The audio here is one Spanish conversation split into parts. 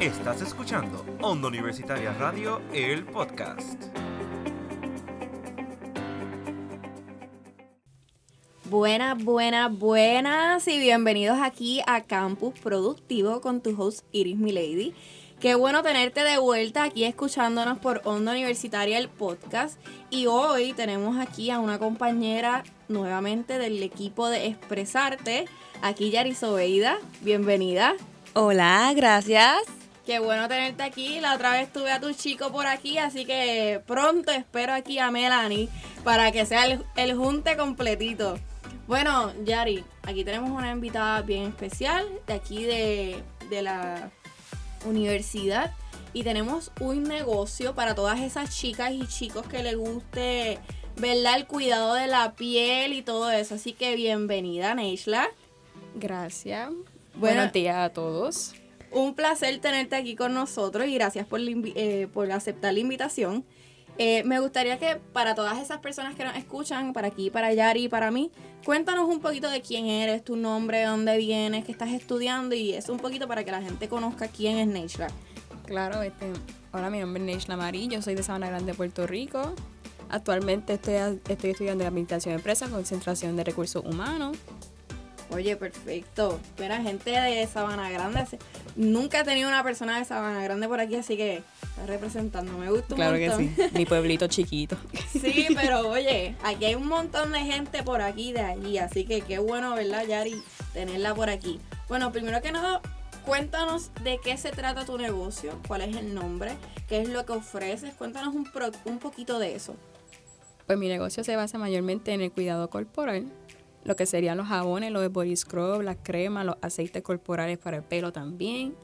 Estás escuchando Onda Universitaria Radio, el podcast. Buenas, buenas, buenas y bienvenidos aquí a Campus Productivo con tu host Iris Milady. Qué bueno tenerte de vuelta aquí escuchándonos por Onda Universitaria el podcast. Y hoy tenemos aquí a una compañera nuevamente del equipo de Expresarte, aquí Yari Sobeida. Bienvenida. Hola, gracias. Qué bueno tenerte aquí. La otra vez tuve a tu chico por aquí, así que pronto espero aquí a Melanie para que sea el, el junte completito. Bueno, Yari, aquí tenemos una invitada bien especial de aquí de, de la universidad y tenemos un negocio para todas esas chicas y chicos que les guste, ¿verdad? El cuidado de la piel y todo eso. Así que bienvenida, Neishla. Gracias. Bueno, Buenos días a todos. Un placer tenerte aquí con nosotros y gracias por, la eh, por aceptar la invitación. Eh, me gustaría que para todas esas personas que nos escuchan, para aquí, para Yari y para mí, cuéntanos un poquito de quién eres, tu nombre, de dónde vienes, qué estás estudiando y eso un poquito para que la gente conozca quién es Neishla. Claro, este, hola, mi nombre es Neishla Marí, yo soy de Sabana Grande, Puerto Rico. Actualmente estoy, estoy estudiando Administración de Empresas, Concentración de Recursos Humanos. Oye, perfecto. Mira, gente de Sabana Grande. Nunca he tenido una persona de Sabana Grande por aquí, así que está representando. Me gusta un Claro que sí, mi pueblito chiquito. Sí, pero oye, aquí hay un montón de gente por aquí de allí, así que qué bueno, ¿verdad, Yari? Tenerla por aquí. Bueno, primero que nada, cuéntanos de qué se trata tu negocio, cuál es el nombre, qué es lo que ofreces, cuéntanos un, pro- un poquito de eso. Pues mi negocio se basa mayormente en el cuidado corporal, lo que serían los jabones, los body scrub, las cremas, los aceites corporales para el pelo también.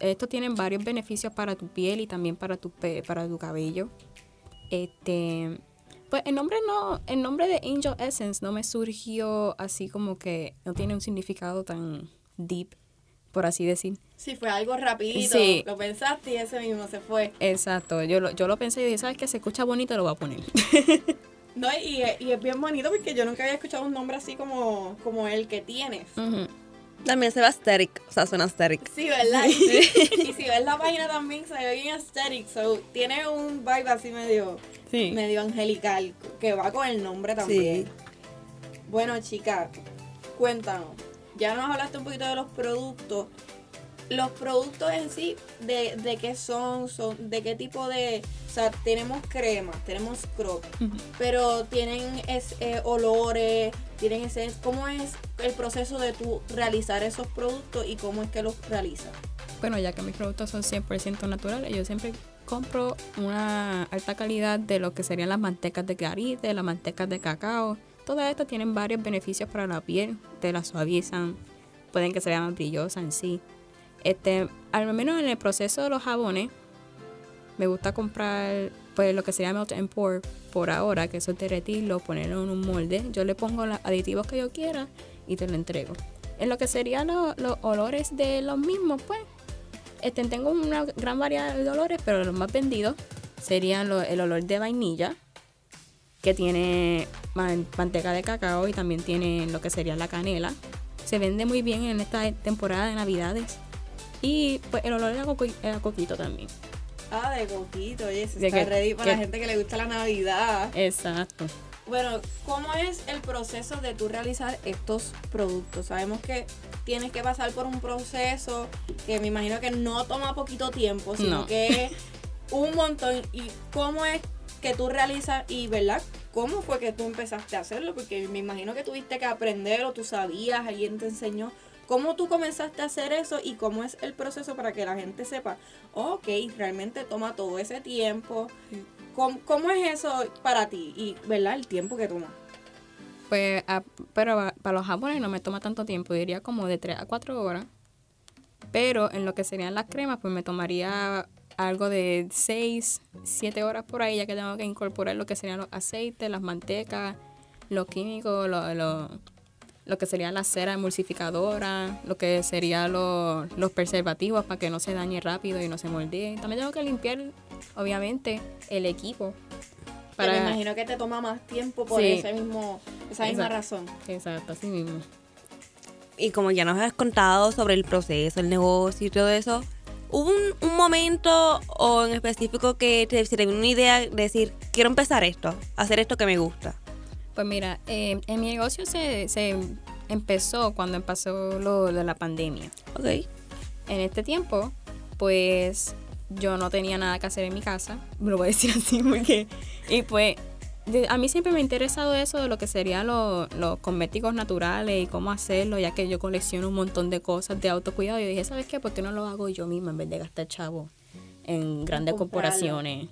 Estos tienen varios beneficios para tu piel y también para tu, pe- para tu cabello. Este, pues el nombre no, el nombre de Angel Essence no me surgió así como que no tiene un significado tan deep, por así decir. Sí, fue algo rapidito, Sí. lo pensaste y ese mismo se fue. Exacto, yo lo, yo lo pensé y dije, ¿sabes qué? Se escucha bonito, lo voy a poner. No, y, y es bien bonito porque yo nunca había escuchado un nombre así como, como el que tienes. También se va aesthetic, o sea, suena aesthetic. Sí, ¿verdad? Y si ves la página también se ve bien aesthetic, so tiene un vibe así medio, Sí. medio angelical, que va con el nombre también. Sí. Bueno, chica, cuéntanos. Ya nos hablaste un poquito de los productos. Los productos en sí, de, de qué son, son, de qué tipo de. O sea, tenemos crema, tenemos scrub, pero tienen es, eh, olores, tienen ese. ¿Cómo es el proceso de tú realizar esos productos y cómo es que los realizas? Bueno, ya que mis productos son 100% naturales, yo siempre compro una alta calidad de lo que serían las mantecas de garite, las mantecas de cacao. Todas estas tienen varios beneficios para la piel, te la suavizan, pueden que se vean más brillosas en sí. Este, al menos en el proceso de los jabones, me gusta comprar pues lo que sería melt and pour por ahora, que eso es derretirlo, ponerlo en un molde. Yo le pongo los aditivos que yo quiera y te lo entrego. En lo que serían lo- los olores de los mismos, pues, este, tengo una gran variedad de olores, pero los más vendidos serían el olor de vainilla, que tiene man- manteca de cacao y también tiene lo que sería la canela. Se vende muy bien en esta temporada de navidades. Y pues el olor a, coco- a coquito también. Ah, de coquito, oye, se De está que- ready para que- la gente que le gusta la Navidad. Exacto. Bueno, ¿cómo es el proceso de tú realizar estos productos? Sabemos que tienes que pasar por un proceso que me imagino que no toma poquito tiempo, sino No. que es un montón. ¿Y cómo es que tú realizas y, verdad? ¿Cómo fue que tú empezaste a hacerlo? Porque me imagino que tuviste que aprender o tú sabías, alguien te enseñó. ¿Cómo tú comenzaste a hacer eso y cómo es el proceso para que la gente sepa, ok, realmente toma todo ese tiempo? ¿Cómo, cómo es eso para ti y, verdad, el tiempo que toma? Pues, a- pero a- para los japoneses no me toma tanto tiempo, diría como de 3 a 4 horas. Pero en lo que serían las cremas, pues me tomaría algo de 6, 7 horas por ahí, ya que tengo que incorporar lo que serían los aceites, las mantecas, los químicos, lo, lo, lo que sería la cera emulsificadora, lo que serían los, los preservativos para que no se dañe rápido y no se moldee. También tengo que limpiar, obviamente, el equipo. Que me imagino que te toma más tiempo por Sí. ese mismo, esa misma razón. Exacto, así mismo. Y como ya nos has contado sobre el proceso, el negocio y todo eso, ¿Hubo un, un momento o en específico que te, se te vino una idea de decir, quiero empezar esto, hacer esto que me gusta? Pues mira, eh, en mi negocio se, se empezó cuando empezó lo de la pandemia. Ok. En este tiempo, pues yo no tenía nada que hacer en mi casa, me lo voy a decir así porque... Y pues de- a mí siempre me ha interesado eso de lo que serían los, los cosméticos naturales y cómo hacerlo, ya que yo colecciono un montón de cosas de autocuidado. Y dije, ¿sabes qué? ¿Por qué no lo hago yo misma en vez de gastar chavo en grandes comprarlo. corporaciones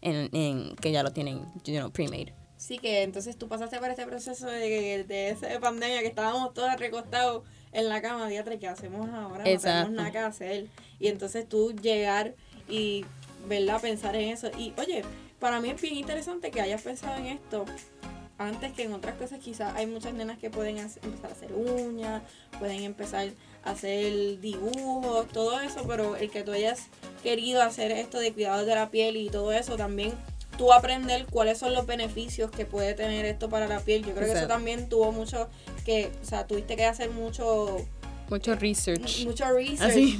en, en- que ya lo tienen, you know, pre-made? Sí, que entonces tú pasaste por este proceso de, de esa pandemia que estábamos todos recostados en la cama, diatre, ¿qué hacemos ahora? No tenemos nada que hacer. Y entonces tú llegar y, ¿verdad? Pensar en eso. Y, oye, para mí es bien interesante que hayas pensado en esto antes que en otras cosas. Quizás hay muchas nenas que pueden hacer- empezar a hacer uñas, pueden empezar a hacer dibujos, todo eso, pero el que tú hayas querido hacer esto de cuidado de la piel y todo eso también tú aprender cuáles son los beneficios que puede tener esto para la piel. Yo creo que eso también tuvo mucho que, o sea, tuviste que hacer mucho Mucho research. mucho research Así.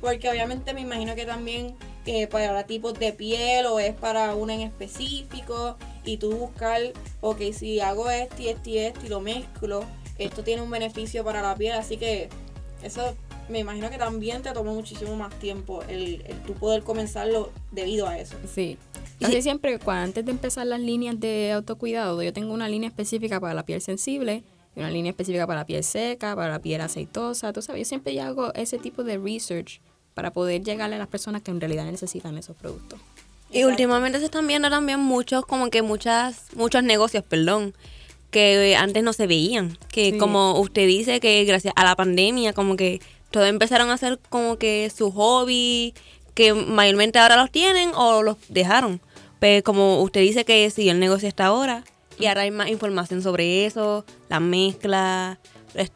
porque obviamente me imagino que también que para tipos de piel o es para una en específico y tú buscar, ok, si hago este y este y este y lo mezclo, esto tiene un beneficio para la piel, así que eso me imagino que también te tomó muchísimo más tiempo el, el tú poder comenzarlo debido a eso. Sí. Casi siempre, cua- antes de empezar las líneas de autocuidado, yo tengo una línea específica para la piel sensible y una línea específica para la piel seca, para la piel aceitosa. Tú sabes, yo siempre ya hago ese tipo de research para poder llegarle a las personas que en realidad necesitan esos productos. Y Exacto. últimamente se están viendo también muchos, como que muchas, muchos negocios, perdón, que antes no se veían. Que Sí. como usted dice, que gracias a la pandemia, como que todos empezaron a hacer como que su hobby, que mayormente ahora los tienen o los dejaron. Pero como usted dice que sí, el negocio está ahora, y ahora hay más información sobre eso, la mezcla,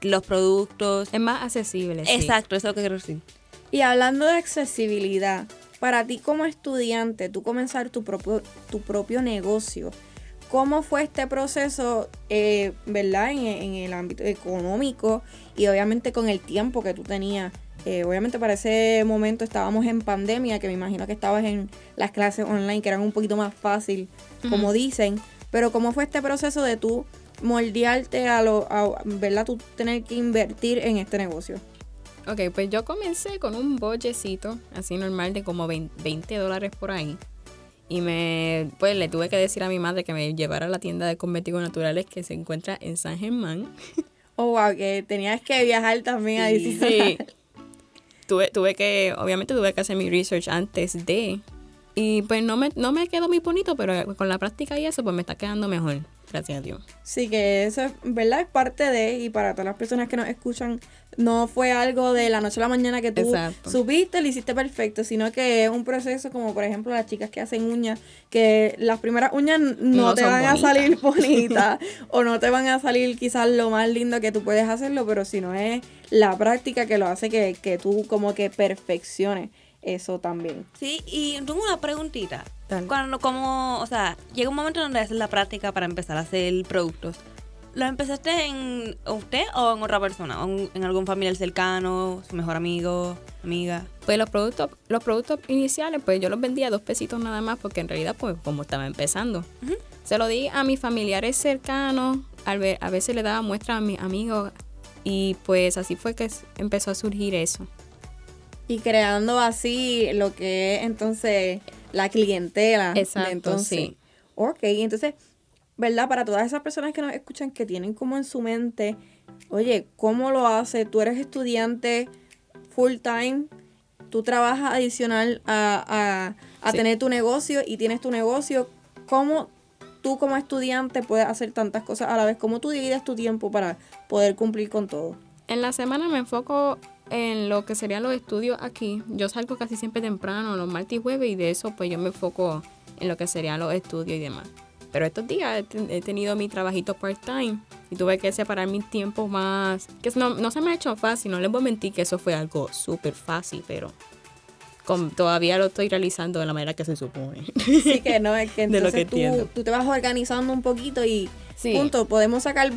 los- productos. Es más accesible. sí. Exacto, eso es lo que quiero decir. Y hablando de accesibilidad, para ti como estudiante, tú comenzar tu propio, tu propio negocio, ¿cómo fue este proceso, eh, verdad, en, en el ámbito económico y obviamente con el tiempo que tú tenías? Eh, obviamente para ese momento estábamos en pandemia, que me imagino que estabas en las clases online, que eran un poquito más fácil, como dicen, pero ¿cómo fue este proceso de tú moldearte a lo, a, ¿verdad? Tú tener que invertir en este negocio. Ok, pues yo comencé con un bollecito así normal de como 20 20 dólares por ahí. Y me, pues le tuve que decir a mi madre que me llevara a la tienda de cosméticos naturales que se encuentra en San Germán. Oh, wow, que tenías que viajar también a Sí. visitar. tuve, tuve que, obviamente tuve que hacer mi research antes de. Y pues no me, no me quedó muy bonito, pero con la práctica y eso, pues me está quedando mejor. Gracias a Dios. Sí, que eso es, ¿verdad? Es parte de, y para todas las personas que nos escuchan, no fue algo de la noche a la mañana que tú Exacto. subiste, lo hiciste perfecto, sino que es un proceso como, por ejemplo, las chicas que hacen uñas, que las primeras uñas no, No te van a salir bonitas, o no te van a salir quizás lo más lindo que tú puedes hacerlo, pero si no es la práctica que lo hace que, que tú como que perfecciones eso también. Sí, y tengo una preguntita. Dale. Cuando, como, o sea, llega un momento donde haces la práctica para empezar a hacer productos. ¿Lo empezaste en usted o en otra persona? ¿O en, en algún familiar cercano, su mejor amigo, amiga? Pues los productos, los productos iniciales, pues yo los vendía a dos pesitos nada más, porque en realidad, pues como estaba empezando. Se lo di a mis familiares cercanos, al ver- a veces le daba muestras a mis amigos, y pues así fue que empezó a surgir eso. Y creando así lo que es entonces la clientela. de Exacto, entonces. sí. Ok, entonces, ¿verdad? Para todas esas personas que nos escuchan que tienen como en su mente, oye, ¿cómo lo hace? Tú eres estudiante full time, tú trabajas adicional a, a, a Sí. tener tu negocio y tienes tu negocio. ¿Cómo tú como estudiante puedes hacer tantas cosas a la vez? ¿Cómo tú divides tu tiempo para poder cumplir con todo? En la semana me enfoco en lo que serían los estudios aquí. Yo salgo casi siempre temprano, los martes y jueves, y de eso pues yo me enfoco en lo que serían los estudios y demás. Pero estos días he, ten- he tenido mi trabajito part-time y tuve que separar mis tiempos más... Que no, no se me ha hecho fácil, no les voy a mentir que eso fue algo súper fácil, pero con- todavía lo estoy realizando de la manera que se supone. Sí que no, es que De lo que tú, tú te vas organizando un poquito y Sí. punto, podemos sacar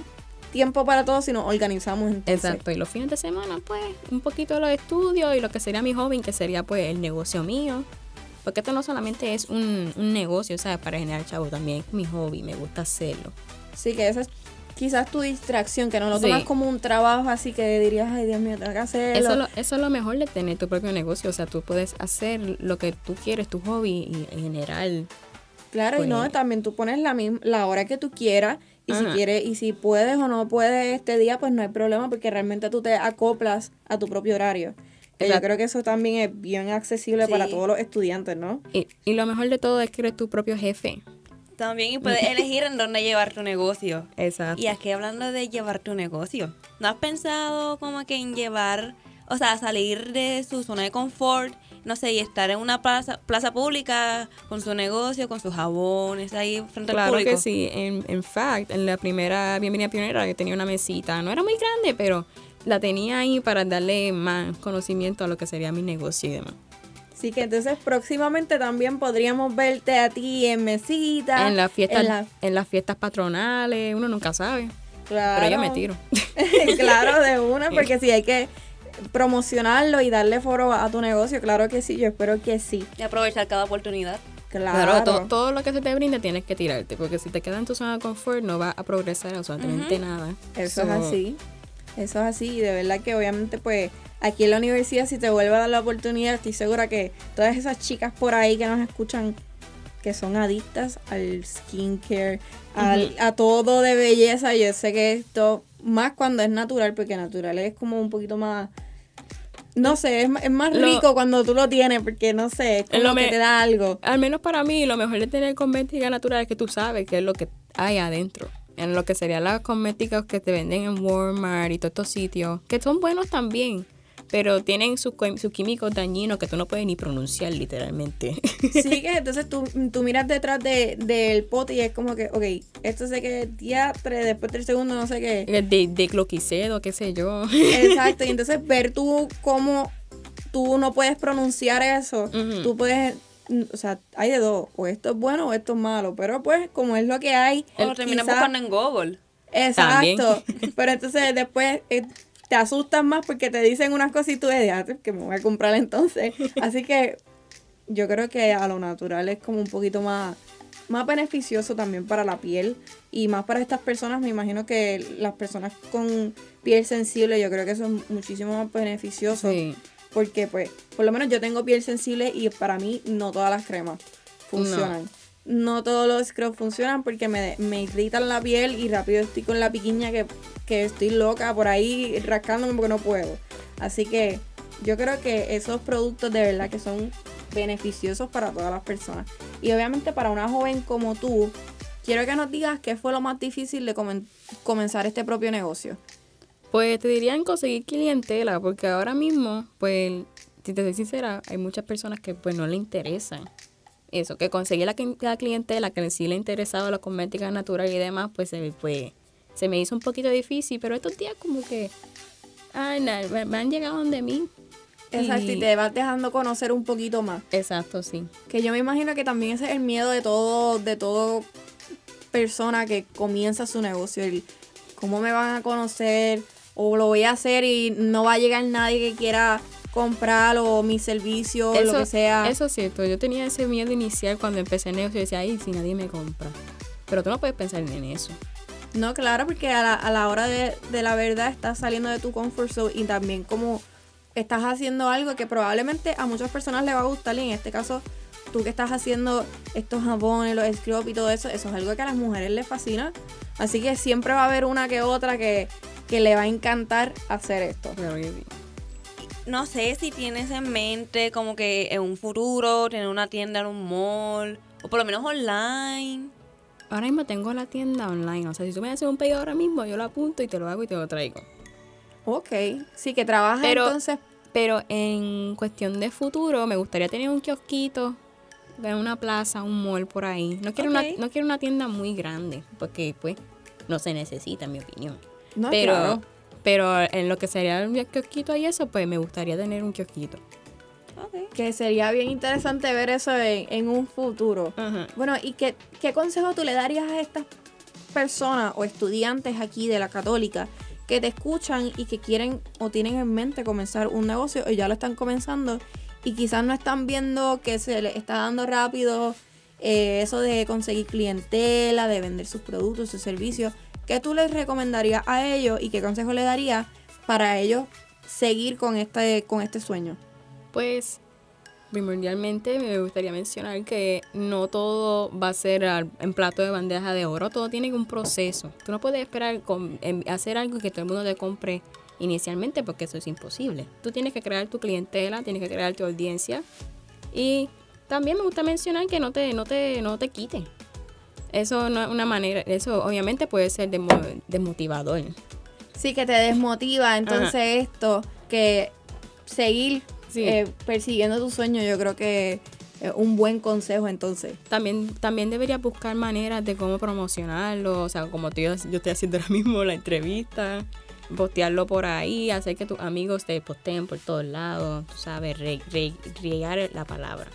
tiempo para todo si nos organizamos entonces. Exacto, y los fines de semana, pues, un poquito de los estudios y lo que sería mi hobby, que sería, pues, el negocio mío. Porque esto no solamente es un, un negocio, ¿sabes? Para generar chavo, también es mi hobby, me gusta hacerlo. Sí, que esa es quizás tu distracción, que no lo Sí. tomas como un trabajo así que dirías, ay Dios mío, tengo que hacerlo. Eso, es lo- eso es lo mejor de tener tu propio negocio, o sea, tú puedes hacer lo que tú quieres, tu hobby, y en general. Claro, y no, Pues- también tú pones la misma, la hora que tú quieras y si quieres y si puedes o no puedes este día, pues no hay problema porque realmente tú te acoplas a tu propio horario. Que yo creo que eso también es bien accesible Sí. para todos los estudiantes, ¿no? Y, y lo mejor de todo es que eres tu propio jefe. También y puedes elegir en dónde llevar tu negocio. Exacto. Y aquí hablando de llevar tu negocio, ¿no has pensado como que en llevar, o sea, salir de su zona de confort, no sé, y estar en una plaza, plaza pública con su negocio, con sus jabones ahí frente al Claro público? que sí. En, en fact, en la primera Bienvenida Pionera yo tenía una mesita. No era muy grande, pero la tenía ahí para darle más conocimiento a lo que sería mi negocio y demás. Así que entonces próximamente también podríamos verte a ti en mesita. en las fiestas, en la- en las fiestas patronales, uno nunca sabe. claro. Pero yo me tiro. claro, de una, porque si hay que promocionarlo y darle foro a tu negocio, claro que sí, yo espero que sí. Y aprovechar cada oportunidad. Claro. Claro, to- todo lo que se te brinde tienes que tirarte, porque si te quedas en tu zona de confort no vas a progresar absolutamente nada. Eso es así. Eso es así. Y de verdad que obviamente pues aquí en la universidad si te vuelve a dar la oportunidad, estoy segura que todas esas chicas por ahí que nos escuchan que son adictas al skincare, al, a todo de belleza, yo sé que esto, más cuando es natural, porque natural es como un poquito más... No sé, es, es más Lo- rico cuando tú lo tienes, porque no sé, es como lo que me- te da algo. Al menos para mí, lo mejor de tener cosmética natural es que tú sabes qué es lo que hay adentro. En lo que serían las cosméticas que te venden en Walmart y todos estos sitios, que son buenos también, pero tienen sus sus químicos dañinos que tú no puedes ni pronunciar literalmente. Sí, que entonces tú, tú miras detrás de, del pote y es como que, ok, esto sé que es diatre, después del segundo no sé qué. de, de cloquicedo, qué sé yo. Exacto, y entonces ver tú cómo tú no puedes pronunciar eso, tú puedes, o sea, hay de dos, o esto es bueno o esto es malo, pero pues como es lo que hay, O quizá- buscando en Google. Exacto, pero entonces después eh, te asustas más porque te dicen unas cosas y tú dices, "Ah, que me voy a comprar entonces. Así que yo creo que a lo natural es como un poquito más, más beneficioso también para la piel y más para estas personas. Me imagino que las personas con piel sensible, yo creo que eso es muchísimo más beneficioso. Sí. Porque pues, por lo menos yo tengo piel sensible y para mí no todas las cremas funcionan. No, todos los scrubs funcionan porque me, me irritan la piel y rápido estoy con la piquiña que, que estoy loca por ahí rascándome porque no puedo. Así que yo creo que esos productos de verdad que son beneficiosos para todas las personas. Y obviamente para una joven como tú, quiero que nos digas qué fue lo más difícil de comen- comenzar este propio negocio. Pues te dirían conseguir clientela, porque ahora mismo, pues, si te soy sincera, hay muchas personas que pues no le interesan. Eso, que conseguir la, la clientela que sí le ha interesado la cosmética natural y demás, pues se, pues, se me hizo un poquito difícil, pero estos días como que, ay, me, me han llegado donde mí. Exacto, y te vas dejando conocer un poquito más. Exacto, sí. Que yo me imagino que también ese es el miedo de todo, de todo persona que comienza su negocio. El cómo me van a conocer, o lo voy a hacer y no va a llegar nadie que quiera comprar o mi servicio, o lo que sea. Eso es cierto, yo tenía ese miedo inicial cuando empecé el negocio, y decía, ay, si nadie me compra. Pero tú no puedes pensar en eso. No, claro, porque a la, a la hora de, de la verdad estás saliendo de tu comfort zone y también como estás haciendo algo que probablemente a muchas personas le va a gustar y en este caso tú que estás haciendo estos jabones, los scrub y todo eso, eso es algo que a las mujeres les fascina. Así que siempre va a haber una que otra que, que le va a encantar hacer esto. No sé si tienes en mente como que en un futuro tener una tienda en un mall o por lo menos online. Ahora mismo tengo la tienda online. O sea, si tú me haces un pedido ahora mismo, yo lo apunto y te lo hago y te lo traigo. Ok, sí que trabajas Pero- entonces. Pero en cuestión de futuro, me gustaría tener un kiosquito en una plaza, un mall por ahí. No quiero, una, no quiero una tienda muy grande, porque pues no se necesita, en mi opinión. No, pero, claro. Pero en lo que sería un kiosquito y eso, pues me gustaría tener un kiosquito. Que sería bien interesante ver eso en, en un futuro. Bueno, ¿y qué, qué consejo tú le darías a estas personas o estudiantes aquí de la católica que te escuchan y que quieren o tienen en mente comenzar un negocio o ya lo están comenzando y quizás no están viendo que se les está dando rápido eh, eso de conseguir clientela, de vender sus productos, sus servicios, ¿qué tú les recomendarías a ellos y qué consejo le darías para ellos seguir con este, con este sueño? Pues primordialmente me gustaría mencionar que no todo va a ser en plato de bandeja de oro, todo tiene un proceso. Tú no puedes esperar con- en- hacer algo que todo el mundo te compre inicialmente porque eso es imposible. Tú tienes que crear tu clientela, tienes que crear tu audiencia y también me gusta mencionar que no te, no te, no te quiten. Eso no es una manera, eso obviamente puede ser desmotivador. Sí, que te desmotiva entonces esto, que seguir Sí. eh, persiguiendo tu sueño, yo creo que es un buen consejo entonces. También, también deberías buscar maneras de cómo promocionarlo, o sea, como tú- yo, estoy haciendo ahora mismo la entrevista, postearlo por ahí, hacer que tus amigos te posteen por todos lados, tú sabes, riegar la palabra.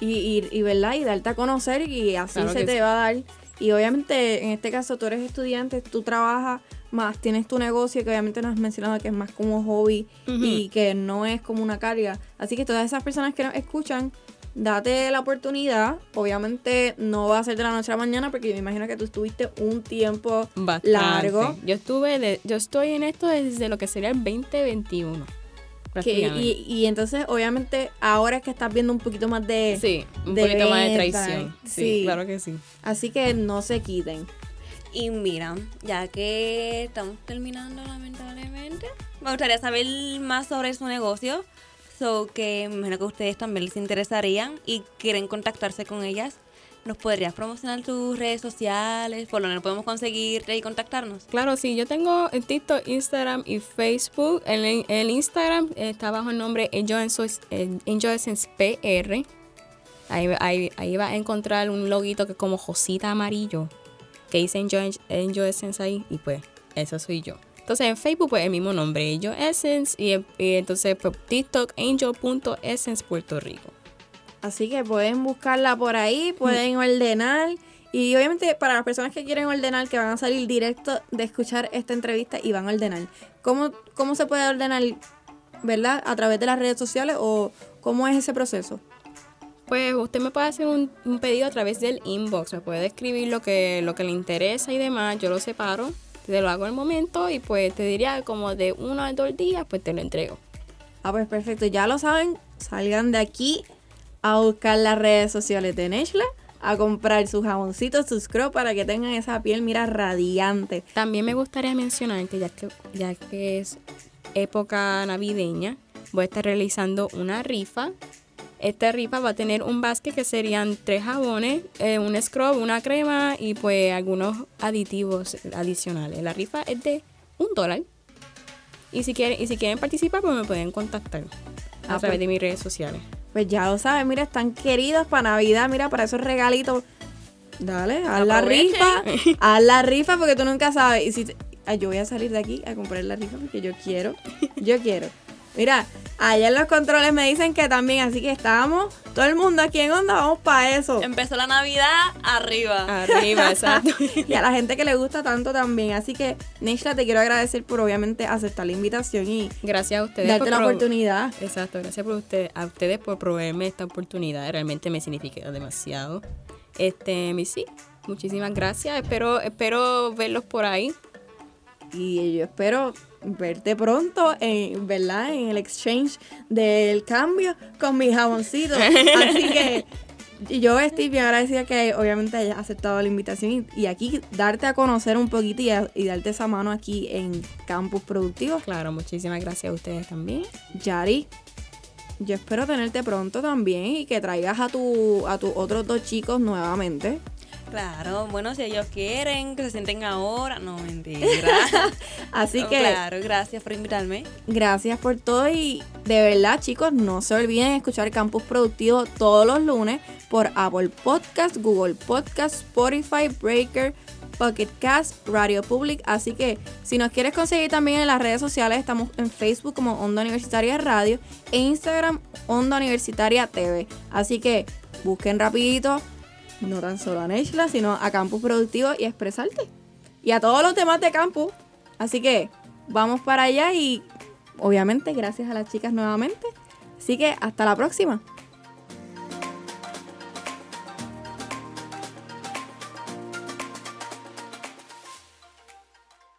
Y, y, y, ¿verdad? Y darte a conocer y así Claro se te sí. va a dar. Y obviamente, en este caso, tú eres estudiante, tú trabajas más, tienes tu negocio, que obviamente nos has mencionado que es más como hobby y que no es como una carga. Así que todas esas personas que nos escuchan, date la oportunidad. Obviamente no va a ser de la noche a la mañana, porque me imagino que tú estuviste un tiempo Bastante. largo. Yo estuve, de, yo estoy en esto desde lo que sería el 2021. Que, y, y entonces, obviamente, ahora es que estás viendo un poquito más de... sí, un de poquito más de traición. Sí, sí. claro que sí. Así que no se quiten. Y mira, ya que estamos terminando lamentablemente, me gustaría saber más sobre su negocio. So que me imagino que a ustedes también les interesarían y quieren contactarse con ellas. ¿Nos podrías promocionar tus redes sociales? ¿Por donde podemos conseguirte y contactarnos? Claro, sí, yo tengo en TikTok, Instagram y Facebook. En el Instagram está bajo el nombre Angel Essence, eh, Angel Essence PR. Ahí, ahí, ahí va a encontrar un loguito que es como Josita amarillo, que dice Angel, Angel Essence ahí, y pues, eso soy yo. Entonces en Facebook, pues el mismo nombre, Angel Essence, y, y entonces pues, TikTok, Angel.essence Puerto Rico. Así que pueden buscarla por ahí, pueden ordenar. Y obviamente para las personas que quieren ordenar, que van a salir directo de escuchar esta entrevista y van a ordenar. ¿Cómo, cómo se puede ordenar, verdad? ¿A través de las redes sociales o cómo es ese proceso? Pues usted me puede hacer un, un pedido a través del inbox, me puede escribir lo que, lo que le interesa y demás, yo lo separo, te lo hago al momento y pues te diría como de uno a dos días, pues te lo entrego. Ah, pues perfecto. Ya lo saben, salgan de aquí a buscar las redes sociales de Neshla, a comprar sus jaboncitos, sus scrubs para que tengan esa piel, mira, radiante. También me gustaría mencionar que ya que, ya que es época navideña, voy a estar realizando una rifa. Esta rifa va a tener un basket que serían tres jabones, eh, un scrub, una crema y pues algunos aditivos adicionales. La rifa es de un dólar. Y si quieren, y si quieren participar, pues me pueden contactar a Ah, través pues. de mis redes sociales. Pues ya lo saben, mira, están queridos para Navidad, mira, para esos regalitos. Dale, haz la rifa, haz la rifa porque tú nunca sabes. Y si te- Ay, yo voy a salir de aquí a comprar la rifa porque yo quiero, yo quiero. Mira, allá en los controles me dicen que también, así que estábamos, todo el mundo aquí en Onda, vamos para eso. Empezó la Navidad arriba. Arriba, exacto. y a la gente que le gusta tanto también. Así que, Nishla, te quiero agradecer por obviamente aceptar la invitación y Gracias a ustedes. darte por la oportunidad. Exacto, gracias por usted, a ustedes por proveerme esta oportunidad. Realmente me significa demasiado. Este, mi sí, muchísimas gracias. Espero, espero verlos por ahí. Y yo espero verte pronto en, ¿verdad? En el exchange del cambio con mis jaboncitos. Así que yo estoy bien agradecida que obviamente hayas aceptado la invitación y, y aquí darte a conocer un poquito y, a- y darte esa mano aquí en Campus Productivo. Claro, muchísimas gracias a ustedes también. Yari, yo espero tenerte pronto también y que traigas a tu a tus otros dos chicos nuevamente. Claro, bueno, si ellos quieren, que se sienten ahora. No, mentira. Así que Claro, gracias por invitarme. Gracias por todo y de verdad chicos no se olviden escuchar Campus Productivo todos los lunes por Apple Podcast, Google Podcast, Spotify, Breaker, Pocket Cast, Radio Public. Así que si nos quieres conseguir también en las redes sociales estamos en Facebook como Onda Universitaria Radio e Instagram Onda Universitaria TV. Así que busquen rapidito no tan solo a Neshla sino a Campus Productivo y expresarte. y a todos los demás de campus. Así que vamos para allá y obviamente gracias a las chicas nuevamente. Así que hasta la próxima.